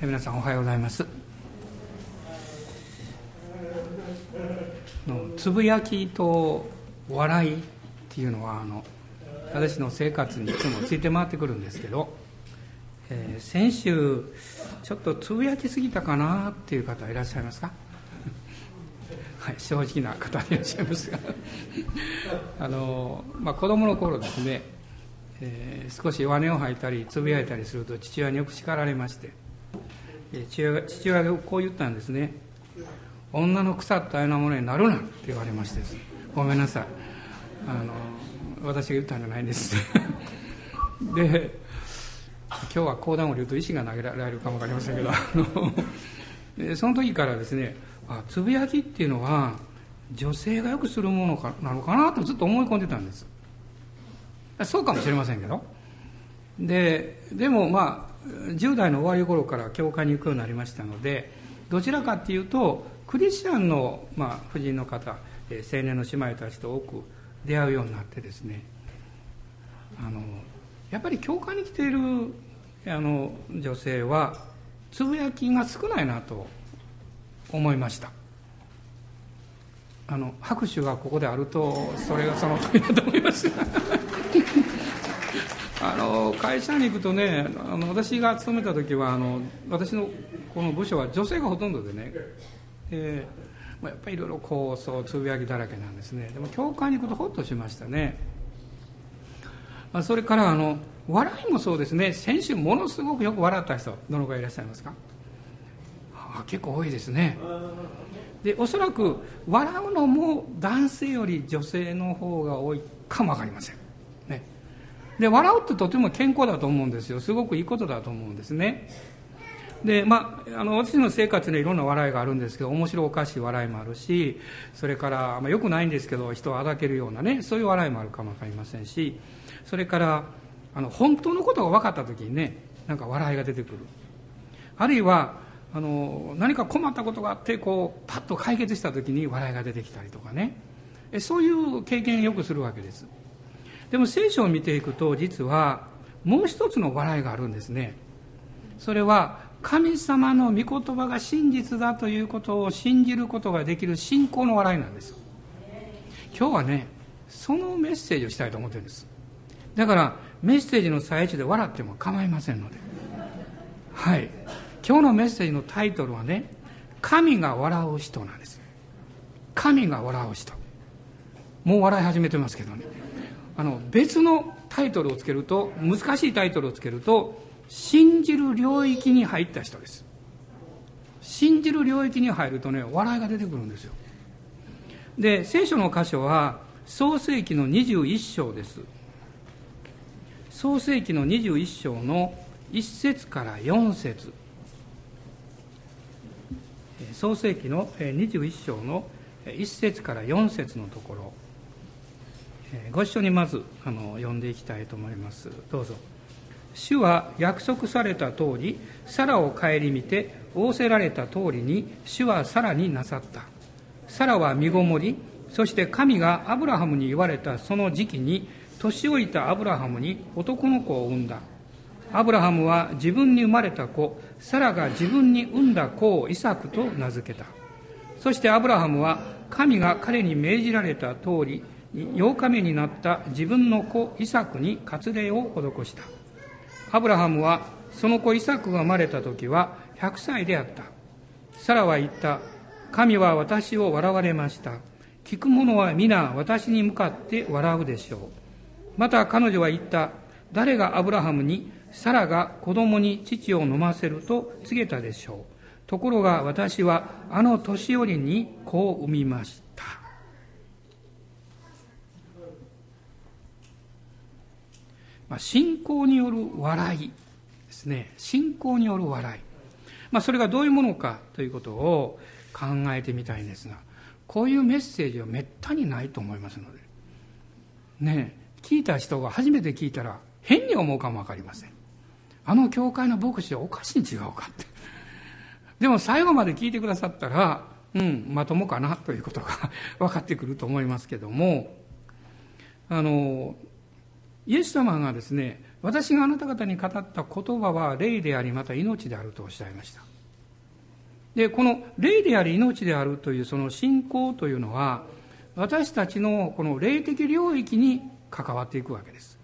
皆さんおはようございます。のつぶやきと笑いっていうのはあの私の生活にいつもついて回ってくるんですけど、えー、先週ちょっとつぶやきすぎたかなっていう方いらっしゃいますか？はい、正直な方でいらっしゃいますが。あの、まあ、子供の頃ですね、えー、少し弱音を吐いたりつぶやいたりすると父親によく叱られまして父親が父親がこう言ったんですね。女の腐ったようなものになるなって言われましてごめんなさい。あの私が言ったんじゃないんです。で今日は講談を言うと石が投げられるかも分かりませんけどあのその時からですねあつぶやきっていうのは女性がよくするものかなのかなとずっと思い込んでたんです。そうかもしれませんけど。ででもまあ10代の終わり頃から教会に行くようになりましたのでどちらかっていうとクリスチャンの、まあ、婦人の方、え青年の姉妹たちと多く出会うようになってですねあのやっぱり教会に来ているあの女性はつぶやきが少ないなと思いました。あの拍手がここであるとそれがその通りだと思います。あの会社に行くとねあの私が勤めた時はあの私のこの部署は女性がほとんどでね、えー、まあ、やっぱりいろいろこうそうつぶやきだらけなんですね。でも教会に行くとほっとしましたね、あ、それからあの笑いもそうですね。先週ものすごくよく笑った人どのくらいいらっしゃいますか？あ結構多いですね。でおそらく笑うのも男性より女性の方が多いかも分かりません。ね。で笑うってとても健康だと思うんですよ。すごくいいことだと思うんですね。でまあ、あの私の生活にいろんな笑いがあるんですけど面白おかしい笑いもあるしそれから、まあ、よくないんですけど人をあだけるようなねそういう笑いもあるかも分かりませんしそれからあの本当のことが分かった時にねなんか笑いが出てくる。あるいはあの何か困ったことがあってこうパッと解決した時に笑いが出てきたりとかね。そういう経験をよくするわけです。でも聖書を見ていくと実はもう一つの笑いがあるんですね。それは神様の御言葉が真実だということを信じることができる信仰の笑いなんです今日はねそのメッセージをしたいと思ってるんです。だからメッセージの最中で笑っても構いませんので。はい。今日のメッセージのタイトルはね神が笑う人なんです。神が笑う人。もう笑い始めてますけどね。あの別のタイトルをつけると難しいタイトルをつけると信じる領域に入った人です。信じる領域に入るとね笑いが出てくるんですよ。で聖書の箇所は創世紀の21章です。創世紀の21章の1節から4節。創世紀の21章の1節から4節のところ。ご一緒にまずあの読んでいきたいと思います。どうぞ。主は約束された通りサラを顧みて仰せられた通りに主はさらになさった。サラは身ごもりそして神がアブラハムに言われたその時期に年老いたアブラハムに男の子を産んだ。アブラハムは自分に生まれた子サラが自分に産んだ子をイサクと名付けた。そしてアブラハムは神が彼に命じられた通り8日目になった自分の子イサクに割礼を施した。アブラハムはその子イサクが生まれた時は100歳であった。サラは言った。神は私を笑われました。聞く者は皆私に向かって笑うでしょう。また彼女は言った。誰がアブラハムにサラが子供に父を飲ませると告げたでしょう。ところが私はあの年寄りに子を産みました。まあ、信仰による笑いですね。信仰による笑い、まあ、それがどういうものかということを考えてみたいんですがこういうメッセージはめったにないと思いますので。ね聞いた人が初めて聞いたら変に思うかも分かりません。あの教会の牧師はおかしいに違うかって。でも最後まで聞いてくださったらうんまともかなということが 分かってくると思いますけどもあのイエス様がですね私があなた方に語った言葉は霊でありまた命であるとおっしゃいました。でこの霊であり命であるというその信仰というのは私たちのこの霊的領域に関わっていくわけです。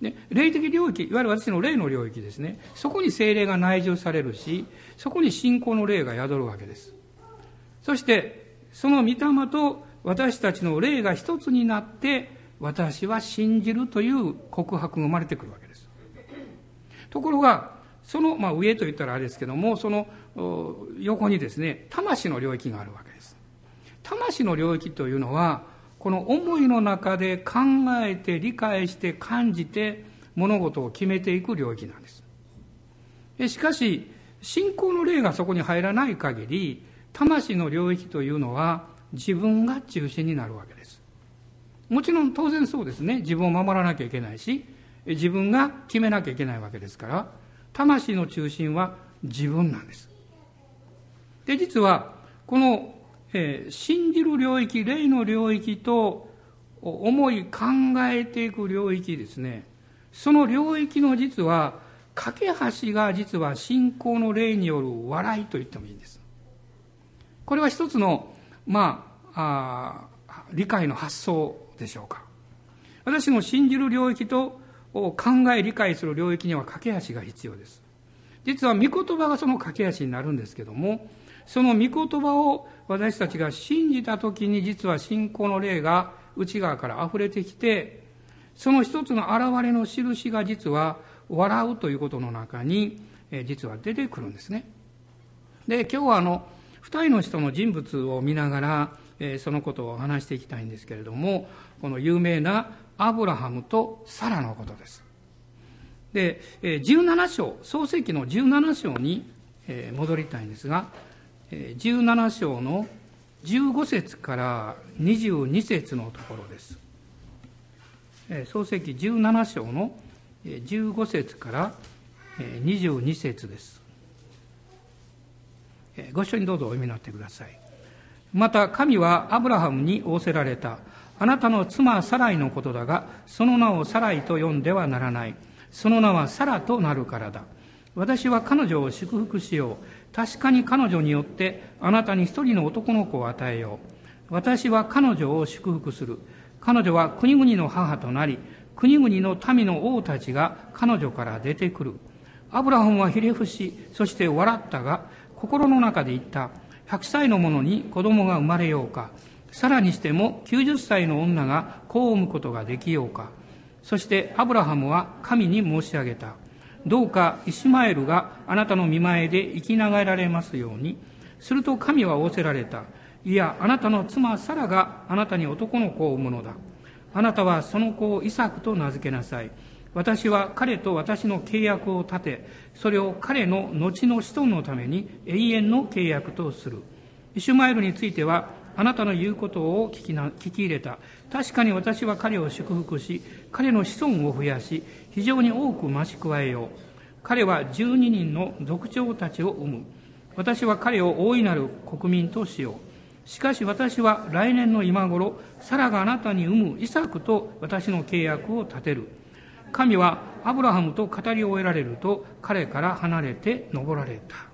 で霊的領域いわゆる私の霊の領域ですね。そこに精霊が内住されるしそこに信仰の霊が宿るわけです。そしてその御霊と私たちの霊が一つになって私は信じるという告白が生まれてくるわけです。ところがその、まあ、上と言ったらあれですけどもその横にですね魂の領域があるわけです。魂の領域というのはこの思いの中で考えて理解して感じて物事を決めていく領域なんです。しかし信仰の霊がそこに入らない限り魂の領域というのは自分が中心になるわけです。もちろん当然そうですね。自分を守らなきゃいけないし自分が決めなきゃいけないわけですから魂の中心は自分なんです。で実はこの、えー、信じる領域霊の領域と思い考えていく領域ですね。その領域の実は架け橋が実は信仰の霊による笑いと言ってもいいんです。これは一つのまああ理解の発想でしょうか。私の信じる領域と考え理解する領域には架け橋が必要です。実は御言葉がその架け橋になるんですけどもその御言葉を私たちが信じた時に実は信仰の霊が内側から溢れてきてその一つの現れの印が実は笑うということの中に実は出てくるんですね。で今日はあの二人の人の人物を見ながらそのことを話していきたいんですけれどもこの有名なアブラハムとサラのことですで17章創世記の17章に戻りたいんですが17章の15節から22節のところです。創世記17章の15節から22節です。ご一緒にどうぞお読みになってください。また神はアブラハムに仰せられた。あなたの妻サライのことだが、その名をサライと呼んではならない。その名はサラとなるからだ。私は彼女を祝福しよう。確かに彼女によってあなたに一人の男の子を与えよう。私は彼女を祝福する。彼女は国々の母となり、国々の民の王たちが彼女から出てくる。アブラハムはひれ伏し、そして笑ったが、心の中で言った。100歳の者に子供が生まれようか。さらにしても90歳の女が子を産むことができようか。そしてアブラハムは神に申し上げた。どうかイシュマエルがあなたの見前で生きながられますように。すると神は仰せられた。いや、あなたの妻サラがあなたに男の子を産むのだ。あなたはその子をイサクと名付けなさい。私は彼と私の契約を立て、それを彼の後の子孫のために永遠の契約とする。イシュマエルについては、あなたの言うことを聞きな聞き入れた。確かに私は彼を祝福し、彼の子孫を増やし、非常に多く増し加えよう。彼は12人の族長たちを生む。私は彼を大いなる国民としよう。しかし私は来年の今頃、サラがあなたに産むイサクと私の契約を立てる。神はアブラハムと語り終えられると彼から離れて登られた。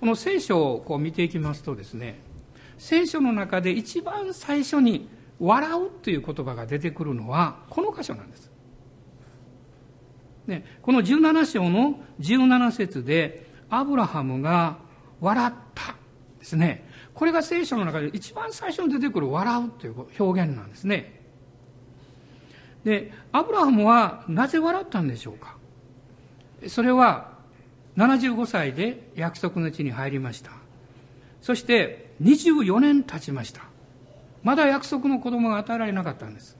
この聖書をこう見ていきますとですね、聖書の中で一番最初に笑うという言葉が出てくるのはこの箇所なんです。ね、この17章の17節でアブラハムが笑ったですね。これが聖書の中で一番最初に出てくる笑うという表現なんですね。で、アブラハムはなぜ笑ったんでしょうかそれは75歳で約束の地に入りました。そして24年経ちました。まだ約束の子供が与えられなかったんです。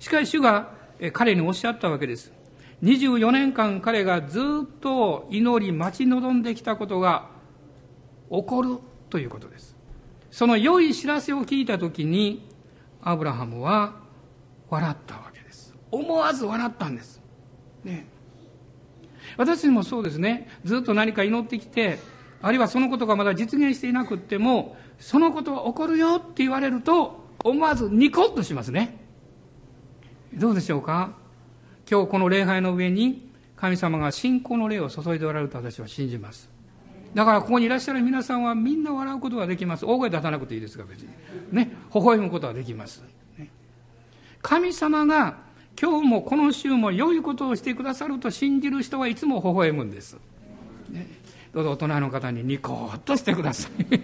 しかし主が彼におっしゃったわけです。24年間彼がずっと祈り待ち望んできたことが起こるということです。その良い知らせを聞いたときに、アブラハムは笑ったわけです。思わず笑ったんです。ね。私もそうですね。ずっと何か祈ってきて、あるいはそのことがまだ実現していなくっても、そのことは起こるよって言われると、思わずニコッとしますね。どうでしょうか？今日この礼拝の上に神様が信仰の霊を注いでおられると私は信じます。だからここにいらっしゃる皆さんはみんな笑うことができます。大声出さなくていいですが別に。ね。微笑むことができます。ね、神様が今日もこの週も良いことをしてくださると信じる人はいつも微笑むんです。ね、どうぞ大人の方にニコッとしてください。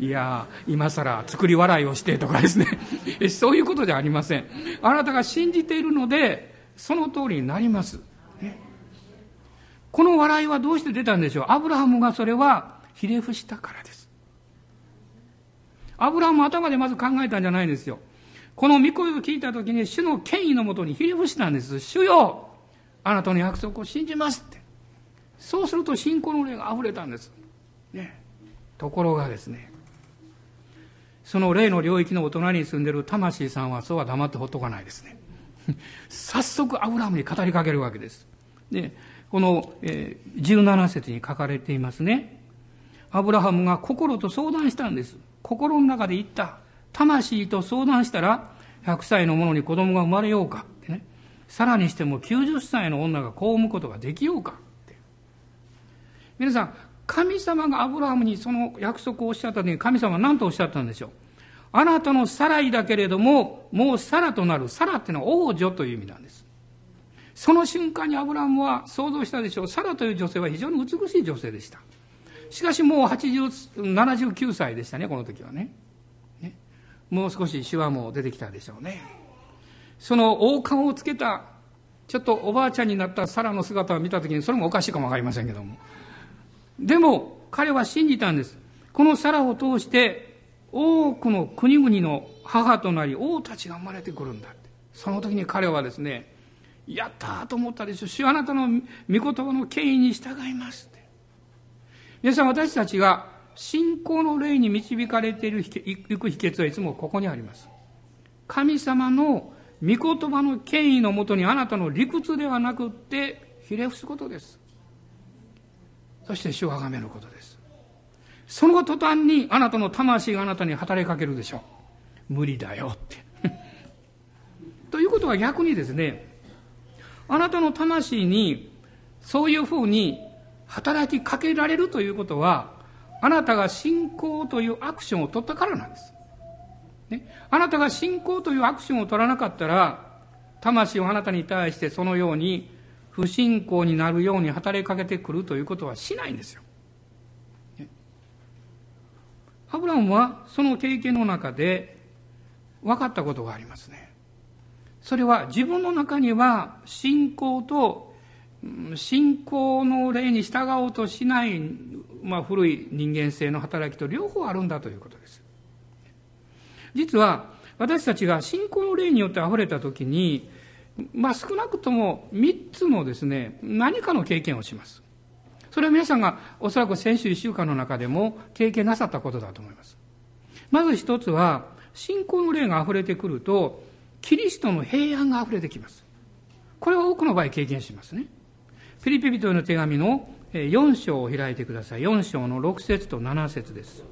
いや今更作り笑いをしてとかですね。そういうことじゃありません。あなたが信じているので、その通りになります。この笑いはどうして出たんでしょう？アブラハムがそれはひれ伏したからです。アブラハム頭でまず考えたんじゃないんですよ。この御声を聞いたときに主の権威のもとにひれ伏したんです。主よあなたの約束を信じますって。そうすると信仰の霊が溢れたんです。ね。ところがですね、その霊の領域のお隣に住んでる魂さんはそうは黙ってほっとかないですね。早速アブラハムに語りかけるわけです。で、この、えー、17節に書かれていますね。アブラハムが心と相談したんです。心の中で言った。魂と相談したら、100歳の者に子供が生まれようかってね。さらにしても90歳の女が子を産むことができようかって。皆さん、神様がアブラハムにその約束をおっしゃった時に神様は何とおっしゃったんでしょう？あなたのサライだけれども、もうサラとなる。サラっていうのは王女という意味なんです。その瞬間にアブラハムは想像したでしょう。サラという女性は非常に美しい女性でした。しかしもう80、79歳でしたね、この時は。ねもう少しシワも出てきたでしょうね。その王冠をつけた、ちょっとおばあちゃんになったサラの姿を見た時に、それもおかしいかもわかりませんけども。でも、彼は信じたんです。このサラを通して、多くの国々の母となり王たちが生まれてくるんだってその時に彼はですねやったと思ったでしょ主あなたの御言葉の権威に従いますって皆さん私たちが信仰の霊に導かれているいく秘訣はいつもここにあります神様の御言葉の権威のもとにあなたの理屈ではなくってひれ伏すことですそして主を崇めることですその途端にあなたの魂があなたに働きかけるでしょう。無理だよって。ということは逆にですね、あなたの魂にそういうふうに働きかけられるということは、あなたが信仰というアクションを取ったからなんです。ね、あなたが信仰というアクションを取らなかったら、魂をあなたに対してそのように不信仰になるように働きかけてくるということはしないんですよ。アブラムはその経験の中で分かったことがありますね。それは自分の中には信仰と信仰の例に従おうとしない、まあ、古い人間性の働きと両方あるんだということです。実は私たちが信仰の霊によって溢れた時に、まあ、少なくとも3つのですね何かの経験をします。それは皆さんがおそらく先週1週間の中でも経験なさったことだと思います。まず一つは、信仰の霊が溢れてくると、キリストの平安が溢れてきます。これは多くの場合経験しますね。フィリピ人への手紙の4章を開いてください。4章の6節と7節です。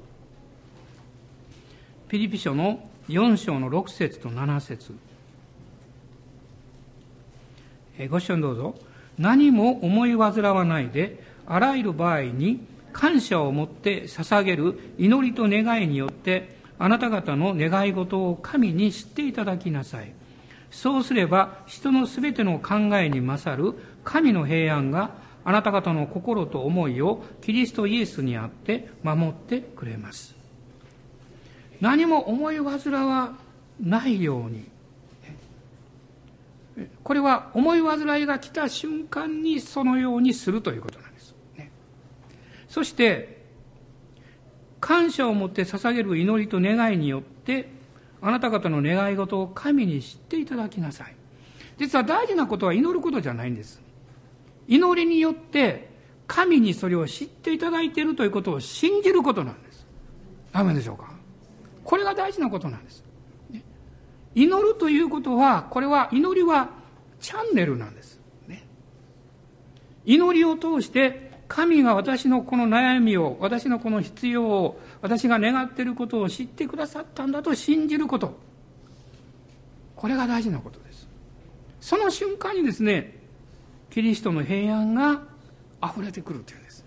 ピリピ書の4章の6節と7節ご視聴どうぞ。何も思い煩わないで、あらゆる場合に感謝を持って捧げる祈りと願いによってあなた方の願い事を神に知っていただきなさい。そうすれば人のすべての考えに勝る神の平安があなた方の心と思いをキリストイエスにあって守ってくれます。何も思い煩わないように。これは思い煩いが来た瞬間にそのようにするということなんです。そして、感謝を持って捧げる祈りと願いによって、あなた方の願い事を神に知っていただきなさい。実は大事なことは祈ることじゃないんです。祈りによって、神にそれを知っていただいているということを信じることなんです。ダメでしょうか？これが大事なことなんです。祈るということは、これは、祈りはチャンネルなんです。ね、祈りを通して神が私のこの悩みを、私のこの必要を、私が願っていることを知ってくださったんだと信じること。これが大事なことですその瞬間にですねキリストの平安が溢れてくるというんです。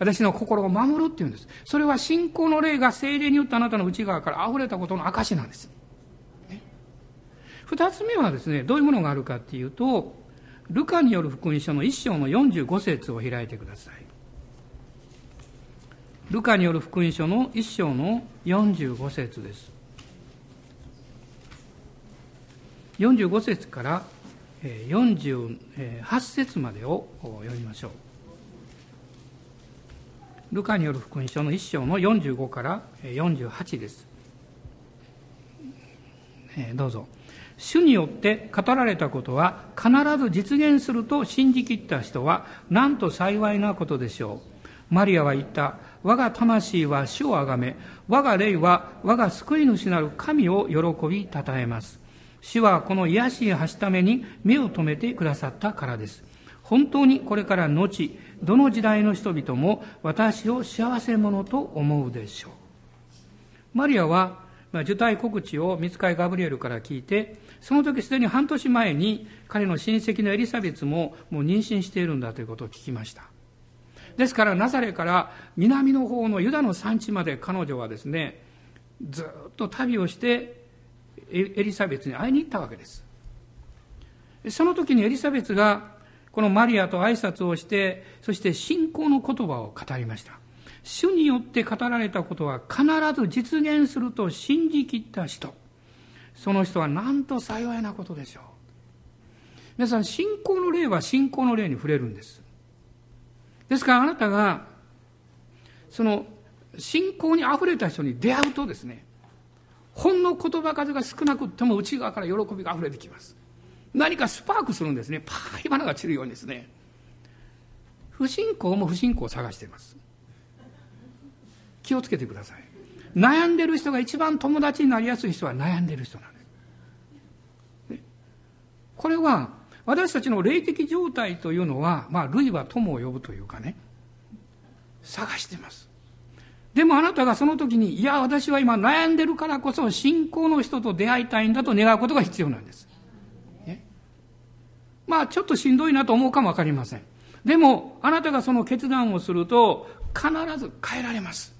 私の心を守るっていうんです。それは信仰の霊が精霊によってあなたの内側から溢れたことの証なんです、ね、二つ目はですねどういうものがあるかっていうとルカによる福音書の一章の45節を開いてください。ルカによる福音書の一章の45節です。45節から48節までを読みましょう。ルカによる福音書の一章の45から48です。どうぞ。主によって語られたことは必ず実現すると信じきった人はなんと幸いなことでしょう。マリアは言った。我が魂は主をあがめ我が霊は我が救い主なる神を喜びたたえます。主はこの癒しを発すために目を留めてくださったからです。本当にこれから後どの時代の人々も私を幸せ者と思うでしょう。マリアは受胎告知を見つかいガブリエルから聞いてその時すでに半年前に彼の親戚のエリザベツももう妊娠しているんだということを聞きました。ですからナザレから南の方のユダの産地まで彼女はですねずっと旅をしてエリザベツに会いに行ったわけですその時にエリザベツがこのマリアと挨拶をしてそして信仰の言葉を語りました主によって語られたことは必ず実現すると信じきった人その人はなんと幸いなことでしょう。皆さん、信仰の霊は信仰の霊に触れるんです。ですからあなたが、その、信仰に溢れた人に出会うとですね、ほんの言葉数が少なくっても内側から喜びが溢れてきます。何かスパークするんですね。パー火花が散るようにですね。不信仰も不信仰を探しています。気をつけてください。悩んでる人が一番友達になりやすい人は悩んでる人なんです。これは私たちの霊的状態というのは、まあ、類は友を呼ぶというかね、探してます。でもあなたがその時に、いや、私は今悩んでるからこそ信仰の人と出会いたいんだと願うことが必要なんです。ね、まあ、ちょっとしんどいなと思うかもわかりません。でも、あなたがその決断をすると、必ず変えられます。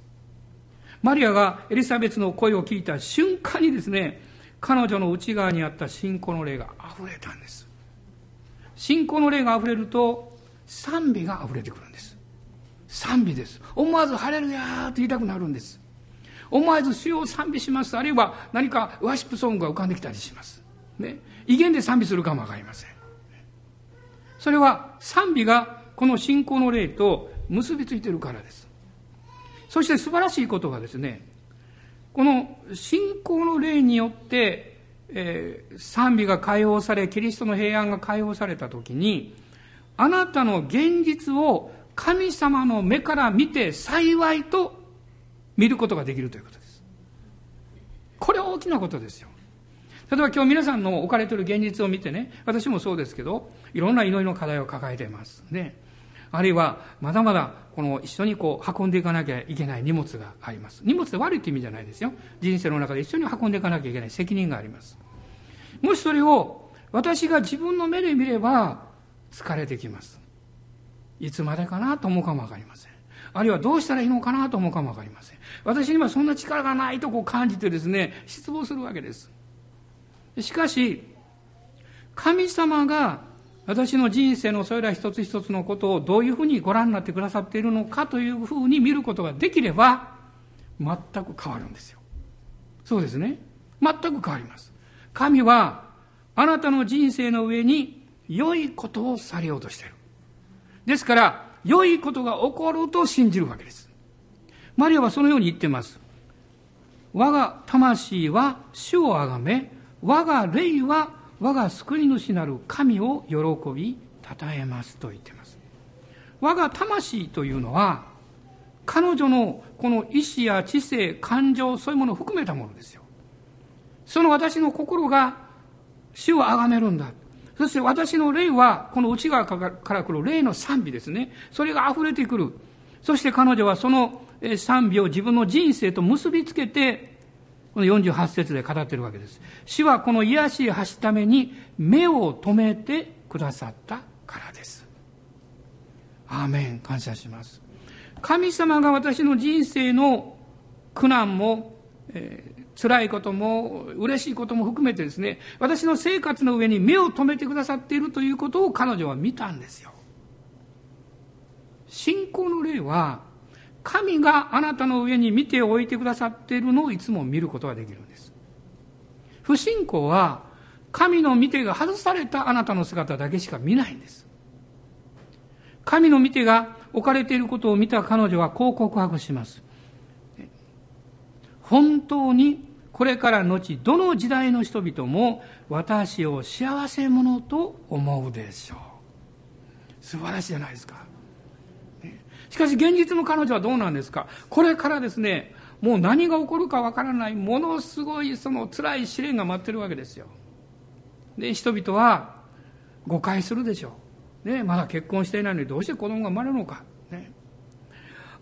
マリアがエリザベスの声を聞いた瞬間にですね、彼女の内側にあった信仰の霊が溢れたんです。信仰の霊が溢れると、賛美が溢れてくるんです。賛美です。思わずハレルヤーと言いたくなるんです。思わず主を賛美します。あるいは何かワシップソングが浮かんできたりします。ね。威厳で賛美するかもわかりません。それは賛美がこの信仰の霊と結びついてるからです。そして素晴らしいことがですね、この信仰の霊によって、えー、賛美が解放され、キリストの平安が解放されたときに、あなたの現実を神様の目から見て幸いと見ることができるということです。これは大きなことですよ。例えば今日皆さんの置かれている現実を見てね、私もそうですけど、いろんな祈りの課題を抱えています。ね。あるいはまだまだこの一緒にこう運んでいかなきゃいけない荷物があります荷物って悪いって意味じゃないですよ人生の中で一緒に運んでいかなきゃいけない責任がありますもしそれを私が自分の目で見れば疲れてきますいつまでかなと思うかもわかりませんあるいはどうしたらいいのかなと思うかもわかりません私にはそんな力がないとこう感じてですね失望するわけですしかし神様が私の人生のそれら一つ一つのことをどういうふうにご覧になってくださっているのかというふうに見ることができれば、全く変わるんですよ。そうですね。全く変わります。神は、あなたの人生の上に良いことをされようとしている。ですから、良いことが起こると信じるわけです。マリアはそのように言ってます。我が魂は主をあがめ、我が霊は我が救い主なる神を喜び称えますと言ってます我が魂というのは彼女のこの意志や知性感情そういうものを含めたものですよその私の心が主を崇めるんだそして私の霊はこの内側から来る霊の賛美ですねそれが溢れてくるそして彼女はその賛美を自分の人生と結びつけてこの48節で語っているわけです。主はこの癒しを発ために目を留めてくださったからです。アーメン。感謝します。神様が私の人生の苦難も、えー、辛いことも嬉しいことも含めてですね、私の生活の上に目を留めてくださっているということを彼女は見たんですよ。信仰の霊は、神があなたの上に見ておいてくださっているのをいつも見ることができるんです。不信仰は、神の見てが外されたあなたの姿だけしか見ないんです。神の見てが置かれていることを見た彼女はこう告白します。本当にこれから後どの時代の人々も私を幸せ者と思うでしょう。素晴らしいじゃないですか。しかし現実の彼女はどうなんですかこれからですね、もう何が起こるかわからない、ものすごいその辛い試練が待ってるわけですよ。で、人々は誤解するでしょう。ね、まだ結婚していないのにどうして子供が生まれるのか。ね。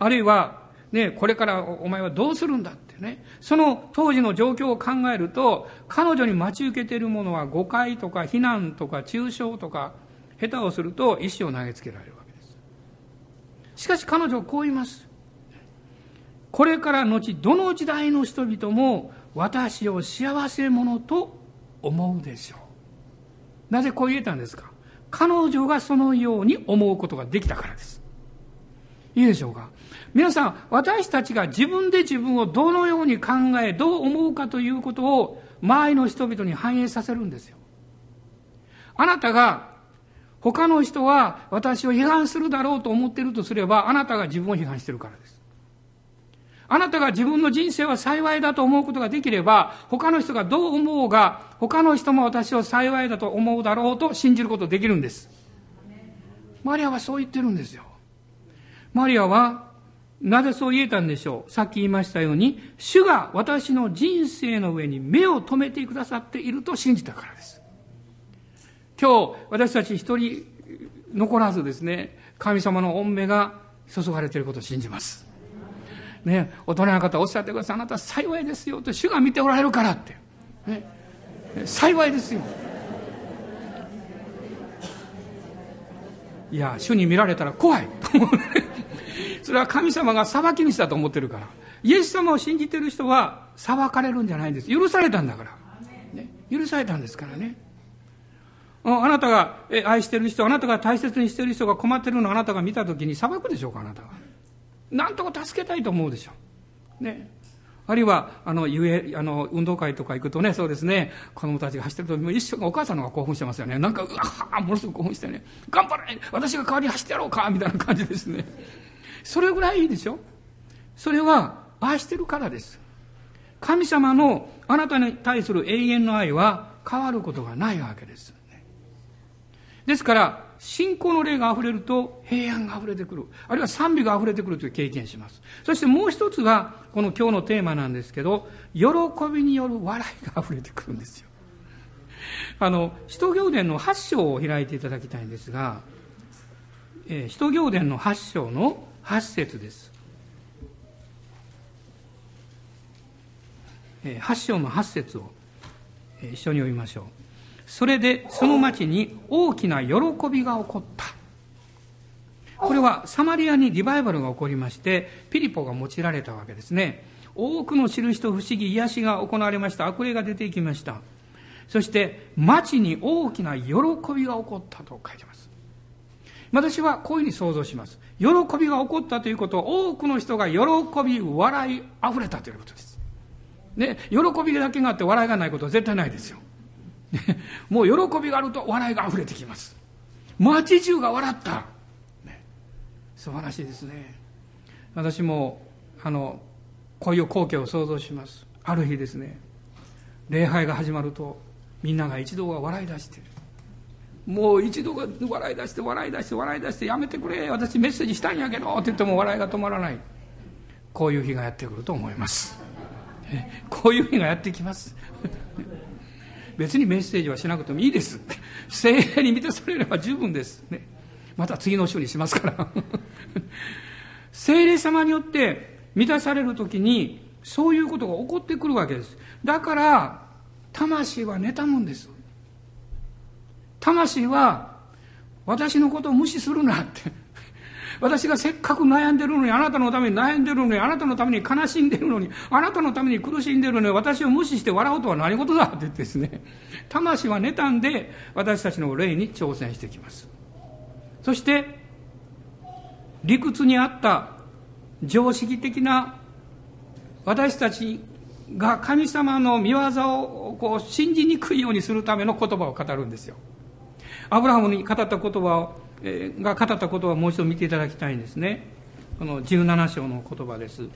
あるいは、ね、これからお前はどうするんだね。その当時の状況を考えると、彼女に待ち受けているものは誤解とか非難とか抽象とか、下手をすると意思を投げつけられるわけです。しかし彼女はこう言います。これから後、どの時代の人々も私を幸せ者と思うでしょう。なぜこう言えたんですか？彼女がそのように思うことができたからです。いいでしょうか？皆さん、私たちが自分で自分をどのように考え、どう思うかということを周りの人々に反映させるんですよ。あなたが他の人は私を批判するだろうと思っているとすれば、あなたが自分を批判してるからです。あなたが自分の人生は幸いだと思うことができれば、他の人がどう思うが、他の人も私を幸いだと思うだろうと信じることができるんです。マリアはそう言ってるんですよ。マリアは、なぜそう言えたんでしょう？さっき言いましたように、主が私の人生の上に目を留めてくださっていると信じたからです。今日、私たち一人残らずですね、神様の御目が注がれていることを信じます。ね、大人の方おっしゃってください。あなた幸いですよと、主が見ておられるからって。ね、幸いですよ。いや、主に見られたら怖い。それは神様が裁き主だと思ってるから。イエス様を信じてる人は裁かれるんじゃないんです。許されたんだから。ね、許されたんですからね。あなたが愛してる人、あなたが大切にしてる人が困ってるのをあなたが見たときに裁くでしょうか、あなたは。なんとか助けたいと思うでしょう。ね。あるいは、あの、ゆえ、あの、運動会とか行くとね、そうですね、子供たちが走ってると、一緒にお母さんの方が興奮してますよね。なんか、うわものすごく興奮してね、頑張れ私が代わりに走ってやろうかみたいな感じですね。それぐらいいいでしょ？それは、愛してるからです。神様のあなたに対する永遠の愛は変わることがないわけです。ですから、信仰の霊が溢れると平安が溢れてくる。あるいは賛美が溢れてくるという経験します。そしてもう一つが、この今日のテーマなんですけど、喜びによる笑いが溢れてくるんですよ。あの、使徒行伝の8章を開いていただきたいんですが、えー、使徒行伝の8章の8節です。8章の8節を、一緒に読みましょう。それでその町に大きな喜びが起こった。これはサマリアにリバイバルが起こりまして、ピリポが用いられたわけですね。多くの印と不思議、癒しが行われました。悪霊が出ていきました。そして、町に大きな喜びが起こったと書いてます。私はこういうふうに想像します。喜びが起こったということは、多くの人が喜び、笑い、溢れたということです。ね、喜びだけがあって笑いがないことは絶対ないですよ。ねもう喜びがあると笑いが溢れてきます。街中が笑った。ね、素晴らしいですね。私も、あの、こういう光景を想像します。ある日ですね、礼拝が始まると、みんなが一度が笑い出している。もう一度が笑い出して笑い出して笑い出してやめてくれ私メッセージしたんやけどって言っても笑いが止まらないこういう日がやってくると思いますこういう日がやってきます別にメッセージはしなくてもいいです。精霊に満たされれば十分です。ね。また次の週にしますから。精霊様によって満たされるときに、そういうことが起こってくるわけです。だから、魂は妬むんです。魂は、私のことを無視するなって。私がせっかく悩んでるのに、あなたのために悩んでるのに、あなたのために悲しんでるのに、あなたのために苦しんでるのに、私を無視して笑うとは何事だって言ってですね、魂は妬んで、私たちの霊に挑戦してきます。そして、理屈にあった常識的な私たちが神様の見業をこう信じにくいようにするための言葉を語るんですよ。アブラハムに語った言葉を、えー、が語った言葉をもう一度見ていただきたいんですね。この17章の言葉です。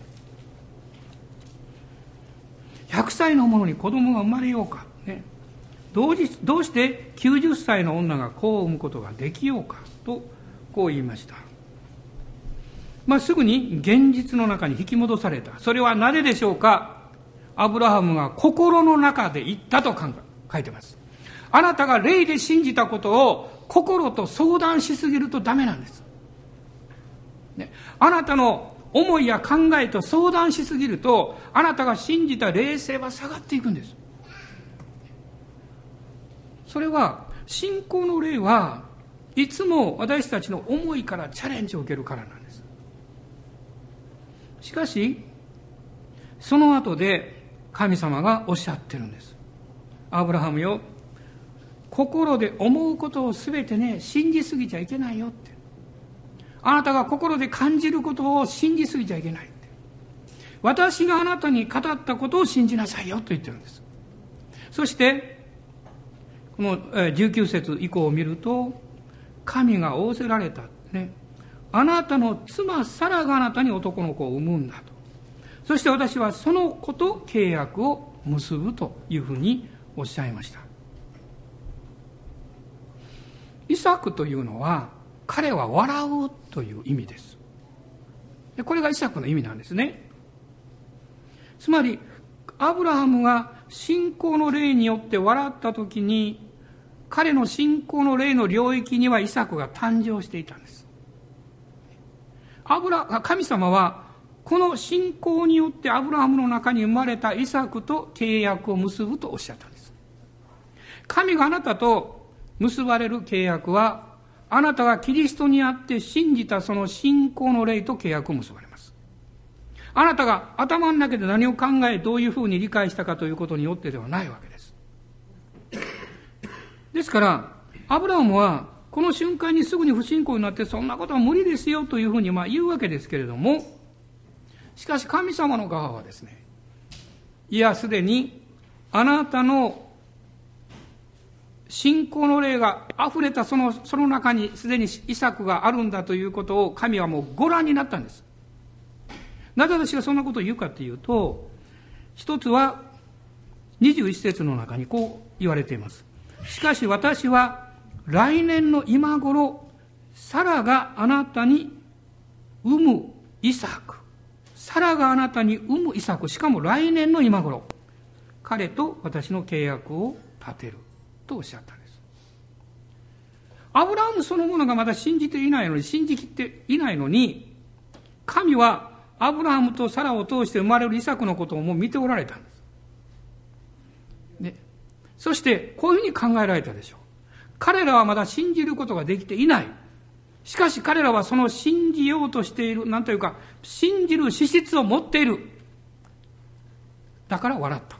100歳の者に子供が生まれようか。ね、どうどうして90歳の女が子を産むことができようか。とこう言いました。まあ、すぐに現実の中に引き戻された。それはなぜでしょうかアブラハムが心の中で言ったと書いてます。あなたが霊で信じたことを心と相談しすぎるとダメなんです。ね、あなたの思いや考えと相談しすぎると、あなたが信じた霊性は下がっていくんです。それは、信仰の霊はいつも私たちの思いからチャレンジを受けるからなんです。しかし、その後で神様がおっしゃってるんです。アブラハムよ、心で思うことを全てね、信じすぎちゃいけないよって。あなたが心で感じることを信じすぎちゃいけないって。私があなたに語ったことを信じなさいよと言ってるんです。そして、この19節以降を見ると、神が仰せられた。ね。あなたの妻サラがあなたに男の子を産むんだと。そして私はその子と契約を結ぶというふうにおっしゃいました。イサクというのは、彼は笑うという意味です。でこれがイサクの意味なんですね。つまり、アブラハムが信仰の霊によって笑った時に、彼の信仰の霊の領域にはイサクが誕生していたんです。アブラ、神様は、この信仰によってアブラハムの中に生まれたイサクと契約を結ぶとおっしゃったんです。神があなたと結ばれる契約は、あなたがキリストにあって信じたその信仰の霊と契約を結ばれます。あなたが頭の中で何を考え、どういうふうに理解したかということによってではないわけです。ですから、アブラハムはこの瞬間にすぐに不信仰になってそんなことは無理ですよというふうにまあ言うわけですけれども、しかし神様の側はですね、いやすでにあなたの信仰の霊が溢れたそのその中にすでに遺作があるんだということを神はもうご覧になったんです。なぜ私がそんなことを言うかというと、一つは21節の中にこう言われています。しかし私は来年の今頃、サラがあなたに産むイサク。サラがあなたに産むイサク。しかも来年の今頃、彼と私の契約を立てる。とおっしゃったんです。アブラハムそのものがまだ信じていないのに、信じきっていないのに、神はアブラハムとサラを通して生まれるイサクのことをもう見ておられたんです。で、そしてこういうふうに考えられたでしょう。彼らはまだ信じることができていない。しかし彼らはその信じようとしている、なんというか、信じる資質を持っている。だから笑った。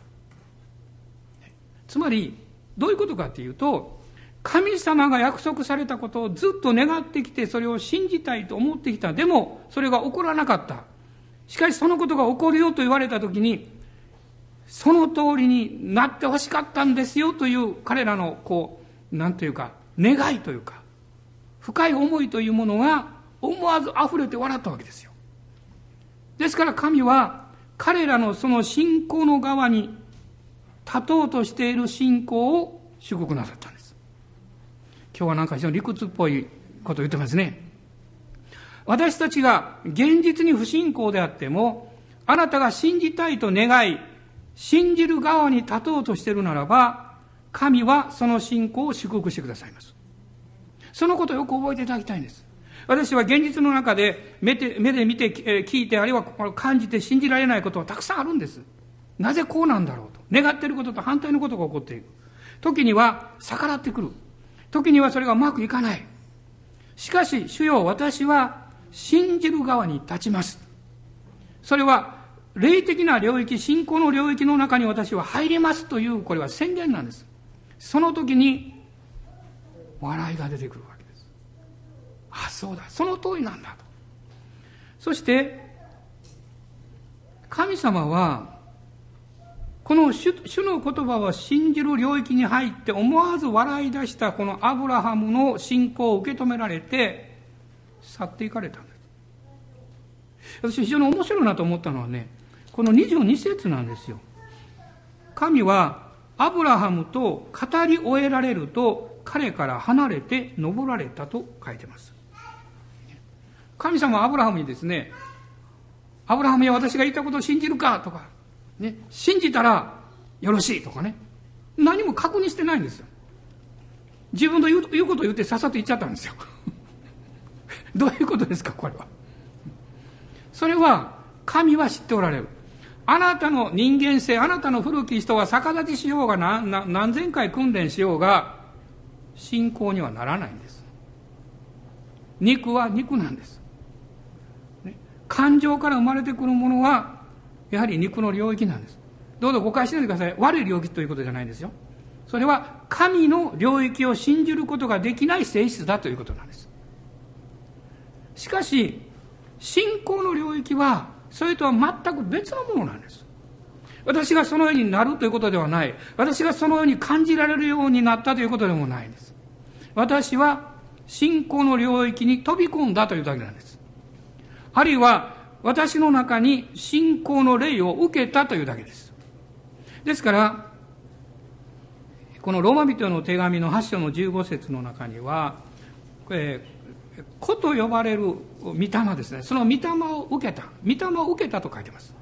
つまり、どういうことかっていうと、神様が約束されたことをずっと願ってきて、それを信じたいと思ってきた。でも、それが起こらなかった。しかし、そのことが起こるよと言われたときに、その通りになってほしかったんですよという彼らの、こう、なんというか、願いというか、深い思いというものが思わず溢れて笑ったわけですよ。ですから神は彼らのその信仰の側に立とうとしている信仰を祝福なさったんです。今日はなんか非常に理屈っぽいことを言ってますね。私たちが現実に不信仰であっても、あなたが信じたいと願い、信じる側に立とうとしているならば、神はその信仰を祝福してくださいます。そのことをよく覚えていただきたいんです。私は現実の中で目で目で見て、聞いて、あるいは感じて信じられないことはたくさんあるんです。なぜこうなんだろうと。願ってることと反対のことが起こっていく。時には逆らってくる。時にはそれがうまくいかない。しかし、主よ、私は信じる側に立ちます。それは、霊的な領域、信仰の領域の中に私は入りますという、これは宣言なんです。その時に、笑いが出てくるわけです。あ、そうだ、その通りなんだと。そして、神様は、この主の言葉を信じる領域に入って思わず笑い出したこのアブラハムの信仰を受け止められて去っていかれたんです。私非常に面白いなと思ったのはねこの22節なんですよ。神はアブラハムと語り終えられると彼から離れて登られたと書いてます。神様はアブラハムにですねアブラハムや私が言ったことを信じるかとかね、信じたらよろしいとかね。何も確認してないんですよ。自分の言う言うことを言ってさっさと言っちゃったんですよ。どういうことですか、これは。それは、神は知っておられる。あなたの人間性、あなたの古き人は逆立ちしようが何何千回訓練しようが、信仰にはならないんです。肉は肉なんです。ね、感情から生まれてくるものはやはり肉の領域なんです。どうぞ誤解しないでください。悪い領域ということじゃないんですよ。それは神の領域を信じることができない性質だということなんです。しかし、信仰の領域は、それとは全く別のものなんです。私がそのようになるということではない。私がそのように感じられるようになったということでもないんです。私は信仰の領域に飛び込んだというだけなんです。あるいは私の中に信仰の霊を受けたというだけです。ですから、このローマ人の手紙の8章の15節の中には、えー、子と呼ばれる御霊ですね。その御霊を受けた。御霊を受けたと書いてます。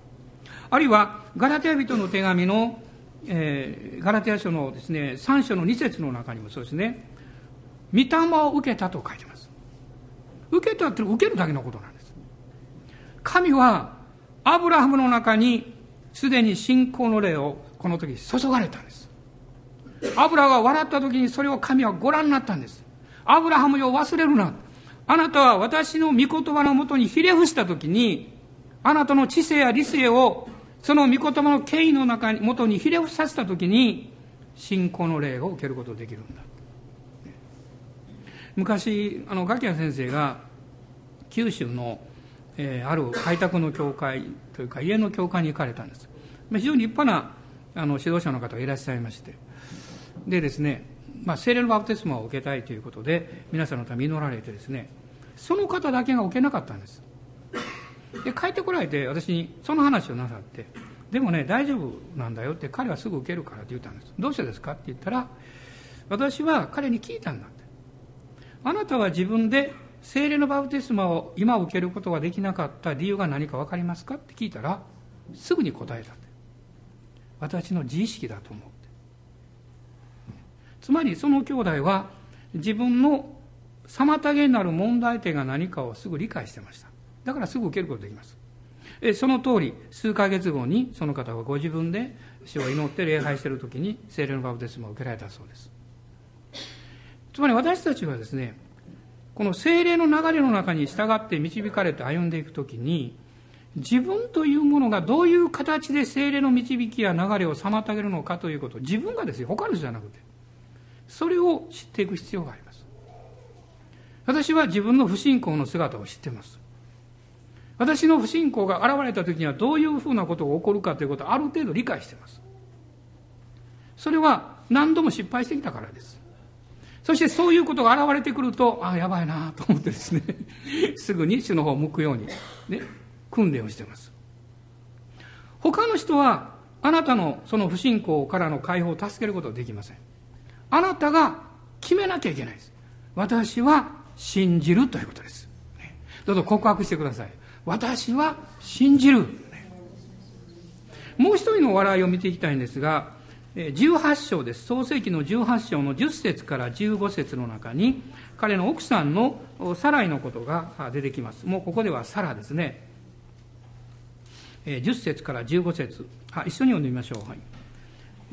あるいは、ガラテヤ人の手紙の、えー、ガラテヤ書のですね、3章の2節の中にもそうですね、御霊を受けたと書いてます。受けたって受けるだけのことなんです。神はアブラハムの中にすでに信仰の霊をこの時注がれたんです。アブラが笑った時にそれを神はご覧になったんです。アブラハムよ忘れるな。あなたは私の御言葉のもとにひれ伏した時に、あなたの知性や理性をその御言葉の権威の中に、もとにひれ伏させた時に、信仰の霊を受けることができるんだ。昔、あの、ガキヤ先生が、九州のえー、ある開拓の教会というか家の教会に行かれたんです。まあ非常に立派なあの指導者の方がいらっしゃいまして。でですね、まあ、聖霊のバプテスマを受けたいということで皆さんのために祈られてですねその方だけが受けなかったんです。で帰ってこられて私にその話をなさってでもね大丈夫なんだよって彼はすぐ受けるからって言ったんです。どうしてですかって言ったら私は彼に聞いたんだって。あなたは自分で精霊のバプテスマを今受けることができなかった理由が何か分かりますかって聞いたらすぐに答えたって。私の自意識だと思って。つまりその兄弟は自分の妨げになる問題点が何かをすぐ理解してました。だからすぐ受けることができます。その通り数ヶ月後にその方はご自分で死を祈って礼拝している時に精霊のバプテスマを受けられたそうです。つまり私たちはですねこの精霊の流れの中に従って導かれて歩んでいくときに、自分というものがどういう形で精霊の導きや流れを妨げるのかということ、自分がですよ、他の人じゃなくて、それを知っていく必要があります。私は自分の不信仰の姿を知っています。私の不信仰が現れた時にはどういうふうなことが起こるかということをある程度理解しています。それは何度も失敗してきたからです。そしてそういうことが現れてくると、ああ、やばいなと思ってですね、すぐに主の方を向くように、ね、訓練をしています。他の人は、あなたのその不信仰からの解放を助けることはできません。あなたが決めなきゃいけないです。私は信じるということです。どうぞ告白してください。私は信じる。もう一人の笑いを見ていきたいんですが、18章です。創世記の18章の10節から15節の中に、彼の奥さんのサライのことが出てきます。もうここではサラですね。10節から15節あ一緒に読んでみましょう。は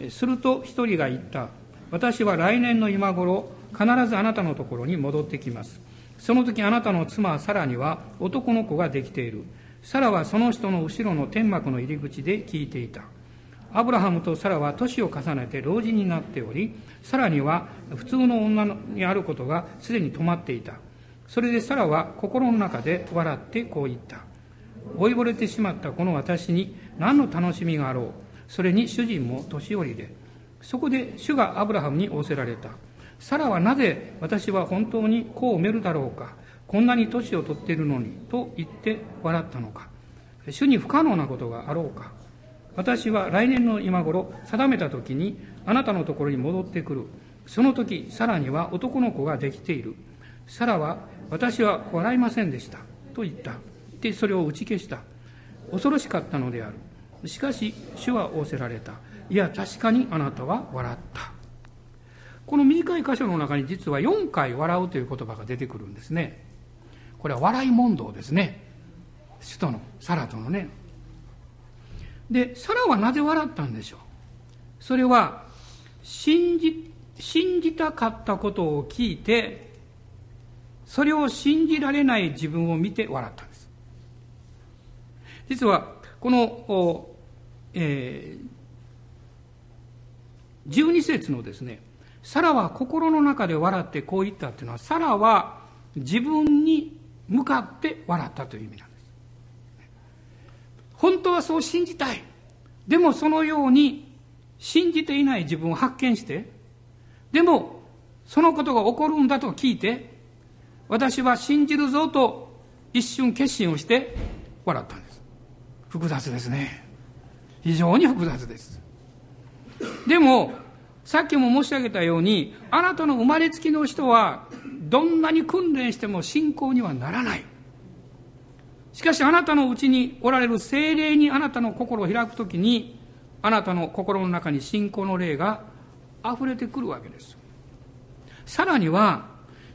い、すると一人が言った。私は来年の今頃、必ずあなたのところに戻ってきます。その時あなたの妻サラには男の子ができている。サラはその人の後ろの天幕の入り口で聞いていた。アブラハムとサラは年を重ねて老人になっており、サラには普通の女にあることがすでに止まっていた。それでサラは心の中で笑ってこう言った。老いぼれてしまったこの私に何の楽しみがあろう。それに主人も年寄りで。そこで主がアブラハムに仰せられた。サラはなぜ私は本当に子を埋めるだろうか。こんなに年を取っているのに。と言って笑ったのか。主に不可能なことがあろうか。私は来年の今頃定めた時にあなたのところに戻ってくる。その時サラには男の子ができている。サラは私は笑いませんでした。と言った。でそれを打ち消した。恐ろしかったのである。しかし主は仰せられた。いや確かにあなたは笑った。この短い箇所の中に実は4回笑うという言葉が出てくるんですね。これは笑い問答ですね。首都のサラとのね。で、サラはなぜ笑ったんでしょう？それは、信じ、信じたかったことを聞いて、それを信じられない自分を見て笑ったんです。実は、この、えー、12節のですね、サラは心の中で笑ってこう言ったっていうのは、サラは自分に向かって笑ったという意味なんです。本当はそう信じたい。でもそのように信じていない自分を発見して、でもそのことが起こるんだと聞いて、私は信じるぞと一瞬決心をして笑ったんです。複雑ですね。非常に複雑です。でも、さっきも申し上げたように、あなたの生まれつきの人は、どんなに訓練しても信仰にはならない。しかしあなたのうちにおられる精霊にあなたの心を開くときに、あなたの心の中に信仰の霊が溢れてくるわけです。さらには、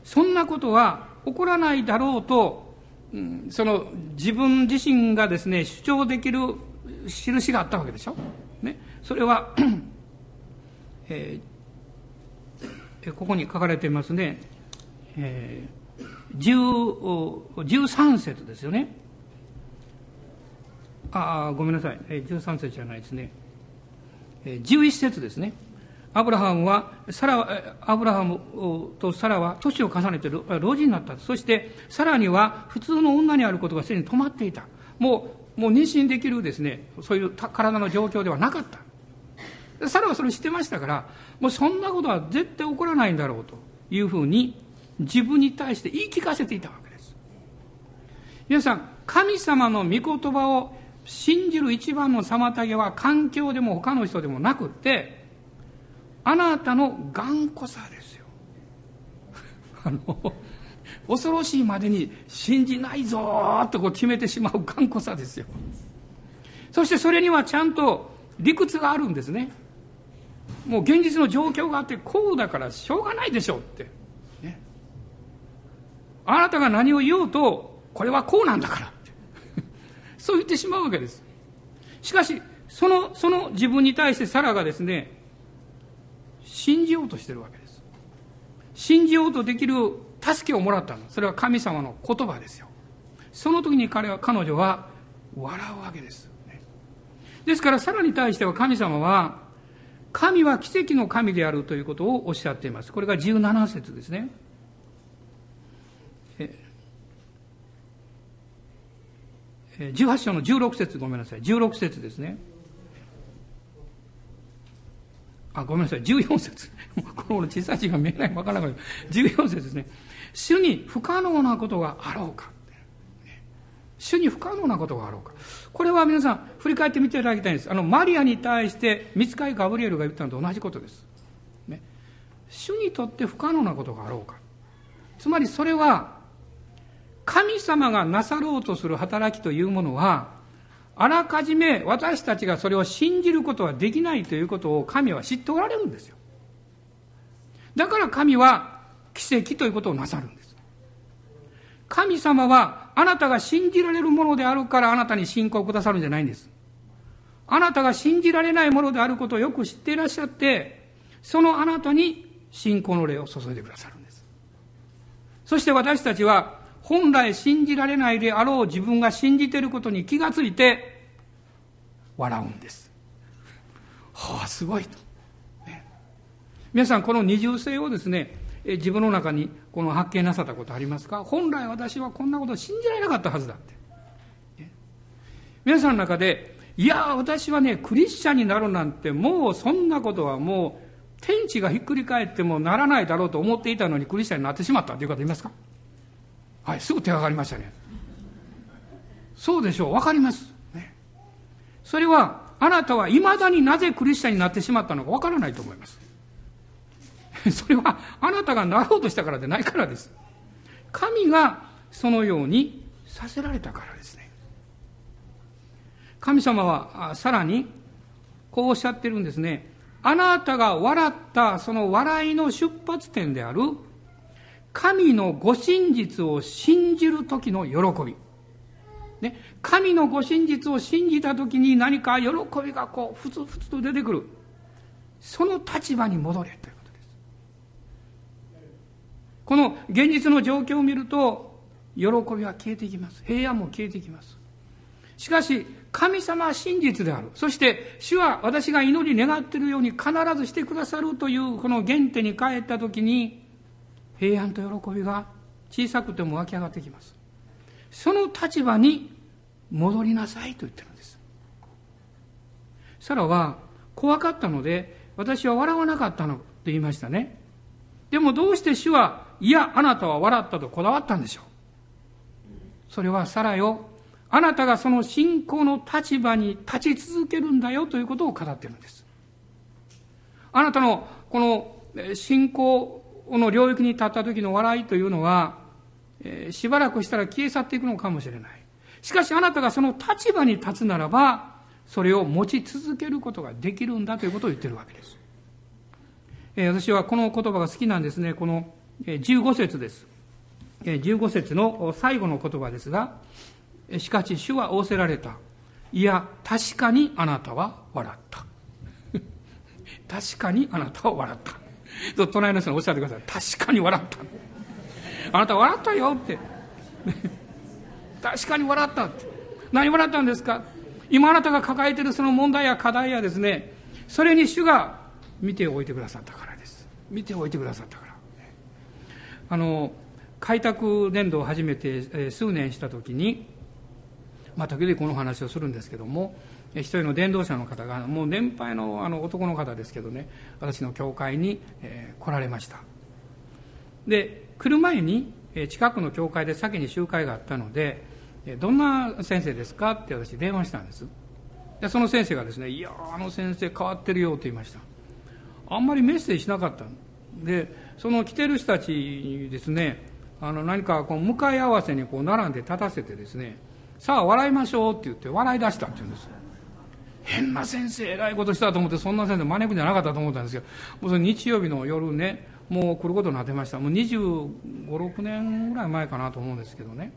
そんなことは起こらないだろうと、うん、その自分自身がですね、主張できる印があったわけでしょ？ね？それは えー、ここに書かれていますね。えー、13節ですよね。ああごめんなさい、13節じゃないですね。11節ですね。アブラハムは、サラ、アブラハムとサラは年を重ねて老人になった。そして、サラには普通の女にあることがすでに止まっていた。もう、もう妊娠できるですね、そういう体の状況ではなかった。サラはそれを知ってましたから、もうそんなことは絶対起こらないんだろうというふうに自分に対して言い聞かせていたわけです。皆さん、神様の御言葉を信じる一番の妨げは環境でも他の人でもなくって、あなたの頑固さですよ。あの、恐ろしいまでに信じないぞとこう決めてしまう頑固さですよ。そしてそれにはちゃんと理屈があるんですね。もう現実の状況があって、こうだからしょうがないでしょうって。ね、あなたが何を言おうと、これはこうなんだから。そう言ってしまうわけです。しかし、その、その自分に対してサラがですね、信じようとしてるわけです。信じようとできる助けをもらったの。それは神様の言葉ですよ。その時に彼は、彼女は笑うわけです。ですから、サラに対しては神様は、神は奇跡の神であるということをおっしゃっています。これが17節ですね。18章の16節ごめんなさい。16節ですね。あ、ごめんなさい。14節 この小さい字が見えないわからない。14節ですね。主に不可能なことがあろうか。主に不可能なことがあろうか。これは皆さん、振り返ってみていただきたいんです。あの、マリアに対して、見つかりガブリエルが言ったのと同じことです。ね。主にとって不可能なことがあろうか。つまりそれは、神様がなさろうとする働きというものは、あらかじめ私たちがそれを信じることはできないということを神は知っておられるんですよ。だから神は奇跡ということをなさるんです。神様はあなたが信じられるものであるからあなたに信仰をくださるんじゃないんです。あなたが信じられないものであることをよく知っていらっしゃって、そのあなたに信仰の霊を注いでくださるんです。そして私たちは本来信じられないであろう自分が信じてることに気がついて笑うんです。はあ、すごいと。ね、皆さん、この二重性をですね、自分の中にこの発見なさったことありますか？本来私はこんなこと信じられなかったはずだって。ね、皆さんの中で、いや、私はね、クリスチャンになるなんて、もうそんなことはもう、天地がひっくり返ってもならないだろうと思っていたのにクリスチャンになってしまったという方いますか？はい、すぐ手がかりましたね。そうでしょう、わかります。ね。それは、あなたは未だになぜクリスチャンになってしまったのかわからないと思います。それは、あなたがなろうとしたからでないからです。神がそのようにさせられたからですね。神様はさらにこうおっしゃってるんですね。あなたが笑ったその笑いの出発点である神のご真実を信じる時の喜び。ね、神のご真実を信じた時に何か喜びがこう、ふつふつと出てくる。その立場に戻れということです。この現実の状況を見ると、喜びは消えていきます。平安も消えていきます。しかし、神様は真実である。そして、主は私が祈り願っているように必ずしてくださるというこの原点に帰った時に、平安と喜びが小さくても湧き上がってきます。その立場に戻りなさいと言ってるんです。サラは怖かったので、私は笑わなかったのと言いましたね。でもどうして主は、いや、あなたは笑ったとこだわったんでしょう。それはサラよ、あなたがその信仰の立場に立ち続けるんだよということを語ってるんです。あなたのこの信仰この領域に立った時の笑いというのは、えー、しばらくしたら消え去っていくのかもしれない。しかしあなたがその立場に立つならば、それを持ち続けることができるんだということを言ってるわけです。えー、私はこの言葉が好きなんですね。この15節です。15節の最後の言葉ですが、しかし主は仰せられた。いや、確かにあなたは笑った。確かにあなたは笑った。と 隣の人におっしゃってください。確かに笑った。あなた笑ったよって。確かに笑ったって。何笑ったんですか？今あなたが抱えているその問題や課題やですね、それに主が見ておいてくださったからです。見ておいてくださったから。あの、開拓年度を始めて数年したときに、まあ、時々この話をするんですけども、一人の伝道者の方がもう年配のあの男の方ですけどね私の教会に、え、来られました。で来る前に近くの教会で先に集会があったのでどんな先生ですか？って私電話したんです。でその先生がですね「いやあの先生変わってるよ」と言いました。あんまりメッセージしなかったでその来てる人たちにですねあの何かこう向かい合わせにこう並んで立たせてですねさあ笑いましょうって言って笑い出したって言うんです。変な先生偉いことしたと思ってそんな先生招くんじゃなかったと思ったんですけどもうその日曜日の夜ねもう来ることになってました。もう2 5 6年ぐらい前かなと思うんですけどね。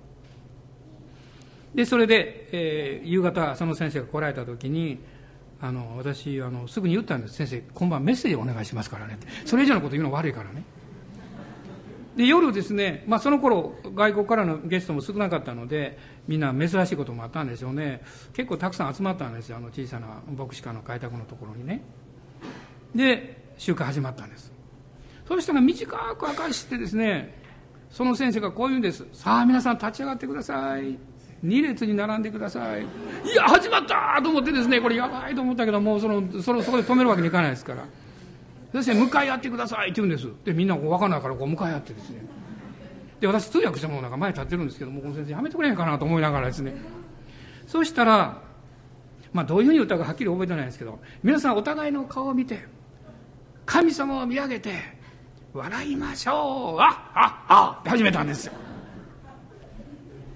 でそれで、えー、夕方その先生が来られた時にあの私あのすぐに言ったんです。先生今晩メッセージお願いしますからねって。それ以上のこと言うの悪いからね。で夜ですね、まあ、その頃外国からのゲストも少なかったのでみんな珍しいこともあったんでしょうね。結構たくさん集まったんですよあの小さな牧師館の開拓のところにね。で集会始まったんです。そしたら短く明かしてですねその先生がこう言うんです。さあ皆さん立ち上がってください。2列に並んでください。いや始まったと思ってですねこれやばいと思ったけどもうそのそのそこで止めるわけにいかないですから。そして向かい合ってくださいって言うんですでみんなこう分からないからこう向かい合ってですねで私通訳したものなんか前立ってるんですけどもこの先生やめてくれへんかなと思いながらですねそうしたらまあどういうふうに歌うかはっきり覚えてないんですけど皆さんお互いの顔を見て神様を見上げて笑いましょうあっあっあって始めたんですよ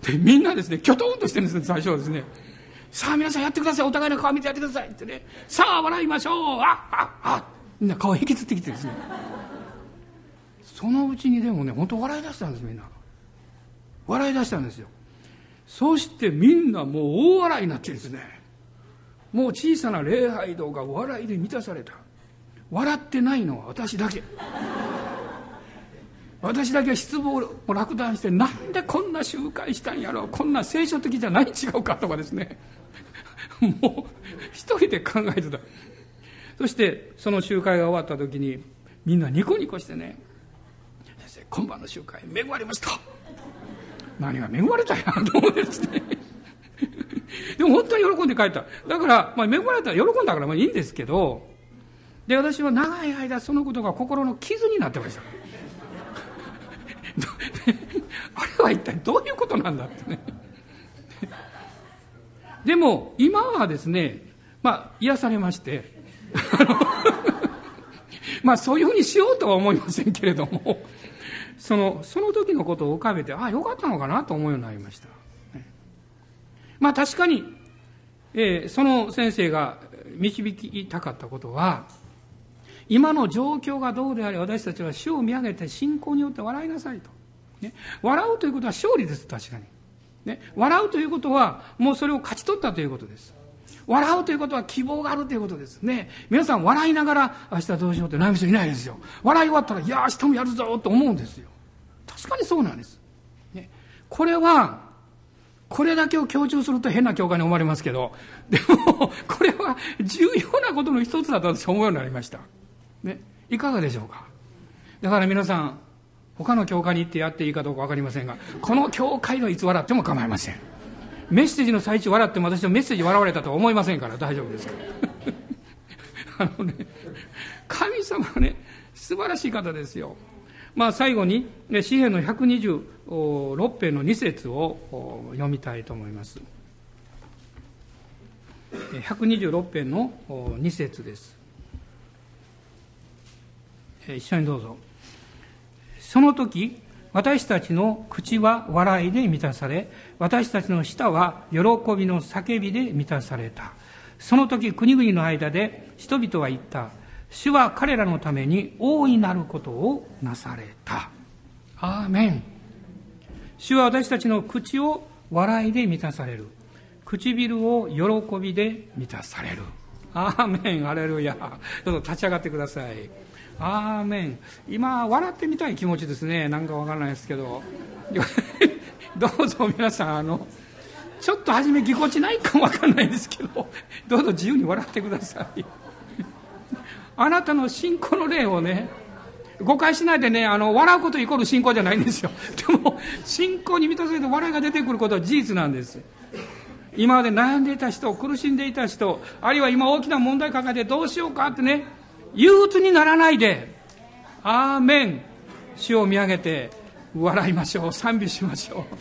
でみんなですねきょとんとしてるんですね最初はですねさあ皆さんやってください。お互いの顔見てやってください。ってね。さあ笑いましょう。あああみんな顔引きつってきてですね。そのうちにでもね、本当笑い出したんです、みんな。笑い出したんですよ。そしてみんなもう大笑いになってですね。もう小さな礼拝堂が笑いで満たされた。笑ってないのは私だけ。私だけは失望を落胆してなんでこんな集会したんやろうこんな聖書的じゃない違うかとかですねもう一人で考えてたそしてその集会が終わった時にみんなニコニコしてね「先生今晩の集会恵まれました」何が恵まれたんやと思うんですねでも本当に喜んで帰った。だから、まあ、恵まれたら喜んだからまあいいんですけどで私は長い間そのことが心の傷になってました。あれは一体どういうことなんだってね。でも今はですねまあ癒されまして まあそういうふうにしようとは思いませんけれどもそのその時のことを浮かべてああよかったのかなと思うようになりました、まあ確かに、えー、その先生が導きたかったことは今の状況がどうであれ私たちは主を見上げて信仰によって笑いなさいと。ね、笑うということは勝利です、確かに。ね、笑うということは、もうそれを勝ち取ったということです。笑うということは希望があるということですね。皆さん笑いながら明日どうしようって悩む人いないですよ。笑い終わったら、いや、明日もやるぞと思うんですよ。確かにそうなんです。ね、これは、これだけを強調すると変な教会に思われますけど、でも、これは重要なことの一つだと私は思うようになりました。ね、いかがでしょうかだから皆さん他の教会に行ってやっていいかどうか分かりませんがこの教会のいつ笑っても構いませんメッセージの最中笑っても私はメッセージ笑われたとは思いませんから大丈夫ですから。あのね神様はね素晴らしい方ですよ。まあ最後に詩篇の126編の2節を読みたいと思います。126編の2節です。一緒にどうぞ。その時、私たちの口は笑いで満たされ、私たちの舌は喜びの叫びで満たされた。その時、国々の間で人々は言った。主は彼らのために大いなることをなされた。アーメン。主は私たちの口を笑いで満たされる。唇を喜びで満たされる。アーメン、アレルヤ。どうぞ立ち上がってください。アーメン今笑ってみたい気持ちですね。なんかわからないですけど。どうぞ皆さんあのちょっと初めぎこちないかもわかんないですけどどうぞ自由に笑ってください。あなたの信仰の例をね誤解しないでねあの笑うことイコール信仰じゃないんですよ。でも信仰に満たされて笑いが出てくることは事実なんです。今まで悩んでいた人苦しんでいた人あるいは今大きな問題抱えてどうしようかってね憂鬱にならないで、アーメン、主を見上げて、笑いましょう、賛美しましょう。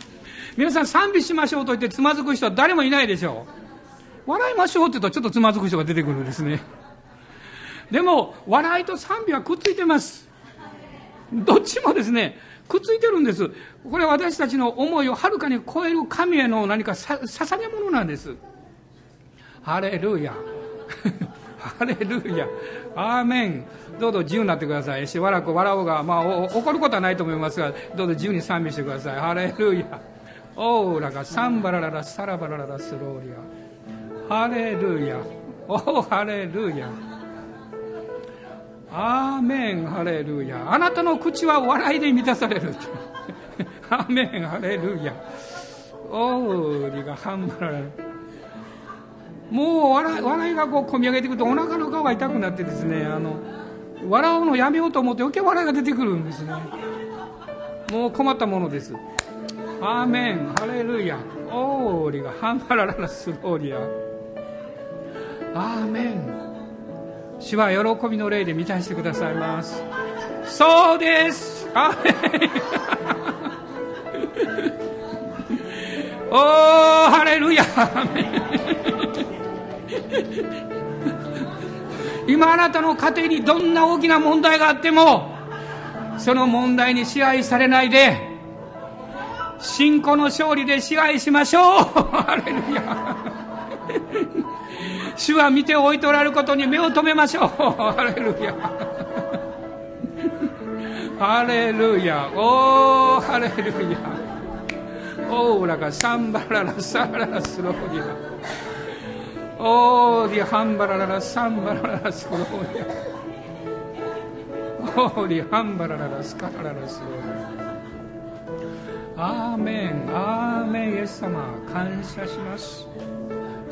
皆さん賛美しましょうと言ってつまずく人は誰もいないでしょう。笑いましょうって言うとちょっとつまずく人が出てくるんですね。でも、笑いと賛美はくっついてます。どっちもですね、くっついてるんです。これは私たちの思いをはるかに超える神への何かさ捧げ物なんです。ハレルヤ。ハレルヤ。アーメン。どうぞ自由になってください。しばらく笑おうが、まあ、怒ることはないと思いますが、どうぞ自由に賛美してください。ハレルヤ。オーラがサンバラララ、サラバラララ、スローリア。ハレルヤ。オーハレルヤ。アーメン、ハレルヤ。あなたの口は笑いで満たされる。アーメン、ハレルヤ。オーリがハンバラララ。もう笑笑いがこう込み上げてくるとお腹の皮が痛くなってですねあの笑うのやめようと思って余計笑いが出てくるんですね。もう困ったものです。アーメン。ハレルヤ。オーリが。ハンバラララスローリア。アーメン。主は喜びの霊で満たしてくださいます。そうです。アーメン。おーハレルヤ。アーメン。今あなたの家庭にどんな大きな問題があってもその問題に支配されないで信仰の勝利で支配しましょう。ハレルヤ。主は見ておいておられることに目を留めましょう。ハレルヤ。ハレルヤ。おーハレルヤ。オーラがサンバララサララスローリア オーリハンバラララサンバラララスローリア。オーリハンバラララスカラララスローリア。アーメン。アーメンイエス様。感謝します。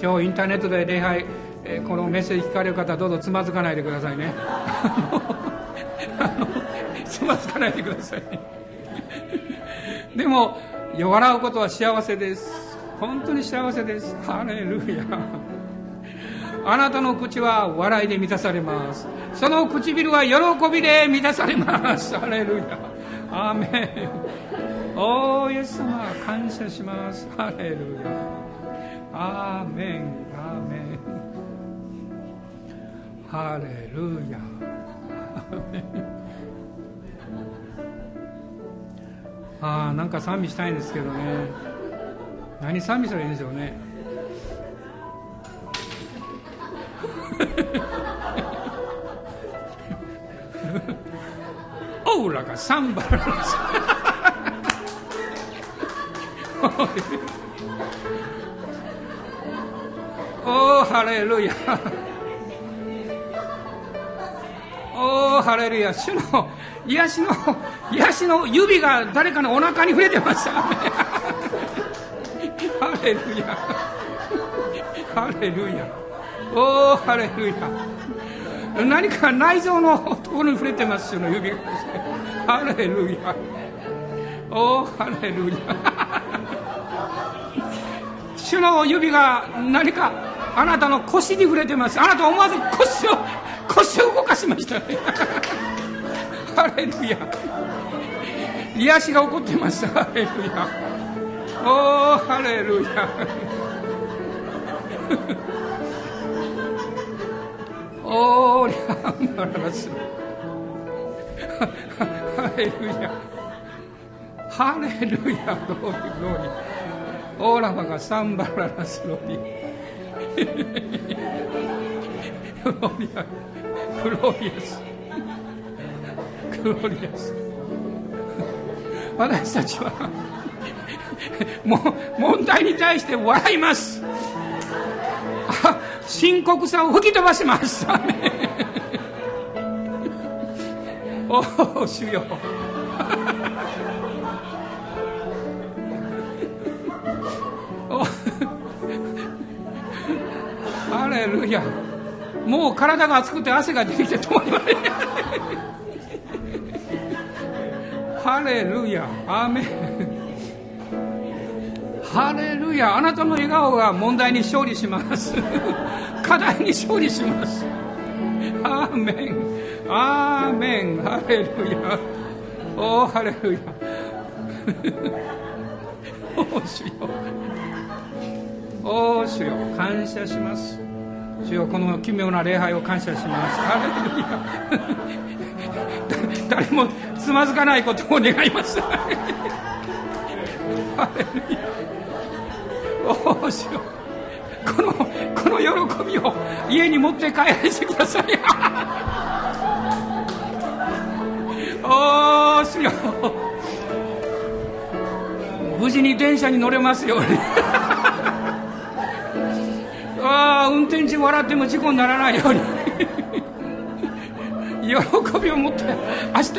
今日インターネットで礼拝、えーこのメッセージ聞かれる方どうぞつまずかないでくださいね。つまずかないでくださいね。でも笑うことは幸せです。本当に幸せです。ハレルヤ。あなたの口は笑いで満たされます。その唇は喜びで満たされます。ハレルヤ。アーメン。おーイエス様感謝します。ハレルヤ。アーメン。アーメン。ハレルヤ。アメンああなんか賛美したいんですけどね。何賛美したらいいんでしょうね。オーラがサンバラですおーハレルヤ。おーハレルヤ。主の癒しの癒しの指が誰かのお腹に触れてましたハレルヤ。ハレルヤ。おーハレルヤ。何か内臓のところに触れてます主の指が。ハレルヤおーハレルヤ主の指が何かあなたの腰に触れてます。あなた思わず腰を腰を動かしました。ねハレルヤ癒しが起こってます。ハレルヤおーハレルヤおーリャンバララスハレルヤハレルヤローリローリオーラバがサンバララスロリグロリアグロリアスグロリアス私たちはも問題に対して笑います。深刻さを吹き飛ばします。おお主よ。ハレルヤ。もう体が熱くて汗が出てきて止まりません。ハレルヤ。アーメン。ハレルヤ。あなたの笑顔が問題に勝利します。課題に勝利します。アーメン。アーメンハレルヤおーハレルヤおー主よおー主よ感謝します。主よこの奇妙な礼拝を感謝します。ハレルヤ誰もつまずかないことを願います。ハレルヤおー主よこのこの喜びを家に持って帰らせてください。おー主よ無事に電車に乗れますよ。う にああ運転中笑っても事故にならないように。喜びを持って明日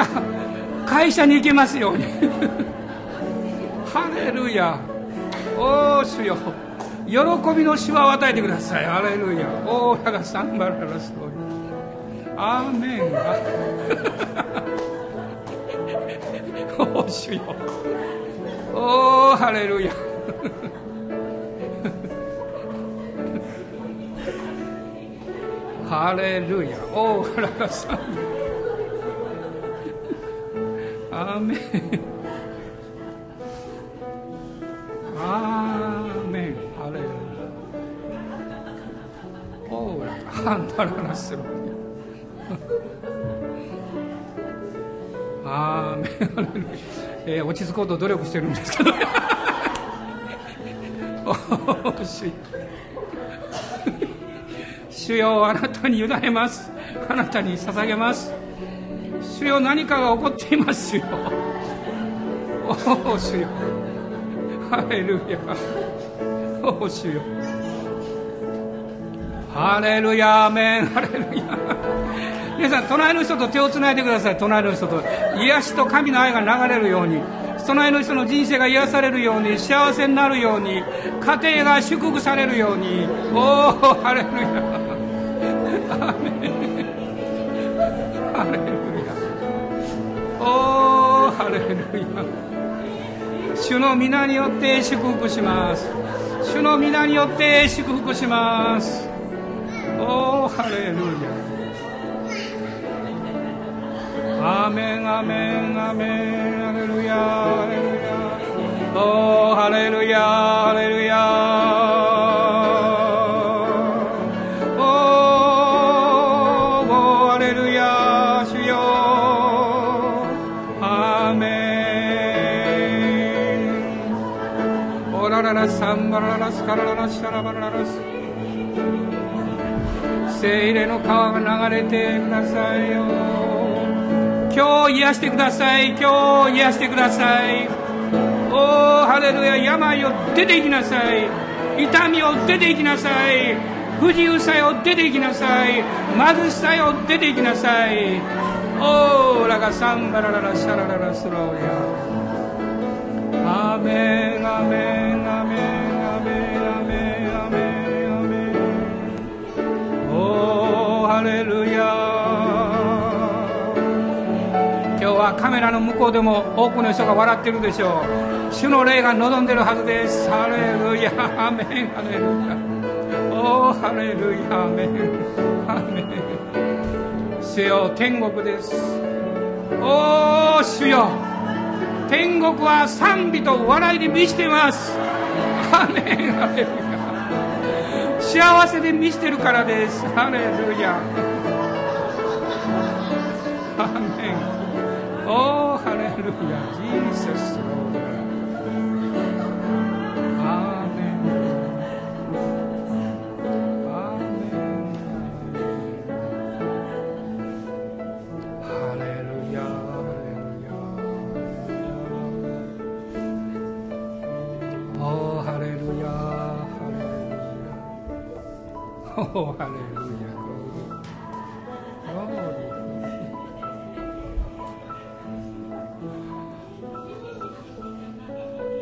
会社に行けますように。ハレルヤ。おお主よ喜びの手話を与えてください。ハレルヤ。オーラがサンバララストーリアーメン。お主よおおハレルヤ。ハレルヤ。オーラがサンアーメン。アーメン。ハレルヤ。オーラハンダララスロアーメンハレルヤ、えー落ち着こうと努力してるんですけど。主よあなたに委ねます。あなたに捧げます。主よ何かが起こっていますよ。おお主よ。ハレルヤ。おお主よ。ハレルヤアメン。ハレルヤ。皆さん隣の人と手をつないでください。隣の人と癒しと神の愛が流れるように隣の人の人生が癒されるように幸せになるように家庭が祝福されるように。おおハレルヤ。アメン。ハレルヤ。おおハレルヤ。主の皆によって祝福します。主の皆によって祝福します。おおハレルヤ。アメンアメンアメンハレルヤハレルヤおハレルヤハレルヤおおハレルヤ主よアメンオラララサンバララスカラララシャラバララス精霊の川が流れてくださいよ今日癒してください。今日癒してください。おおハレルヤ。病を出て行きなさい。痛みを出て行きなさい。不自由さよ出て行きなさい。貧しさよ出て行きなさい。おおラガサンバラララシャラララスローリアアメンアメンアメンアメンアメンアメンアメン。おおハレルヤ。カメラの向こうでも多くの人が笑ってるでしょう。主の霊が望んでるはずです。ハレルヤアメン。ハレルヤおおハレルヤアメンアメン。主よ天国です。おお主よ。天国は賛美と笑いで満ちてます。アメン。ハレルヤ幸せで満ちてるからです。ハレルヤアメン。Oh, hallelujah. Jesus, Lord. Amen. Amen. Hallelujah. Hallelujah. Oh, hallelujah. Hallelujah. Oh, hallelujah.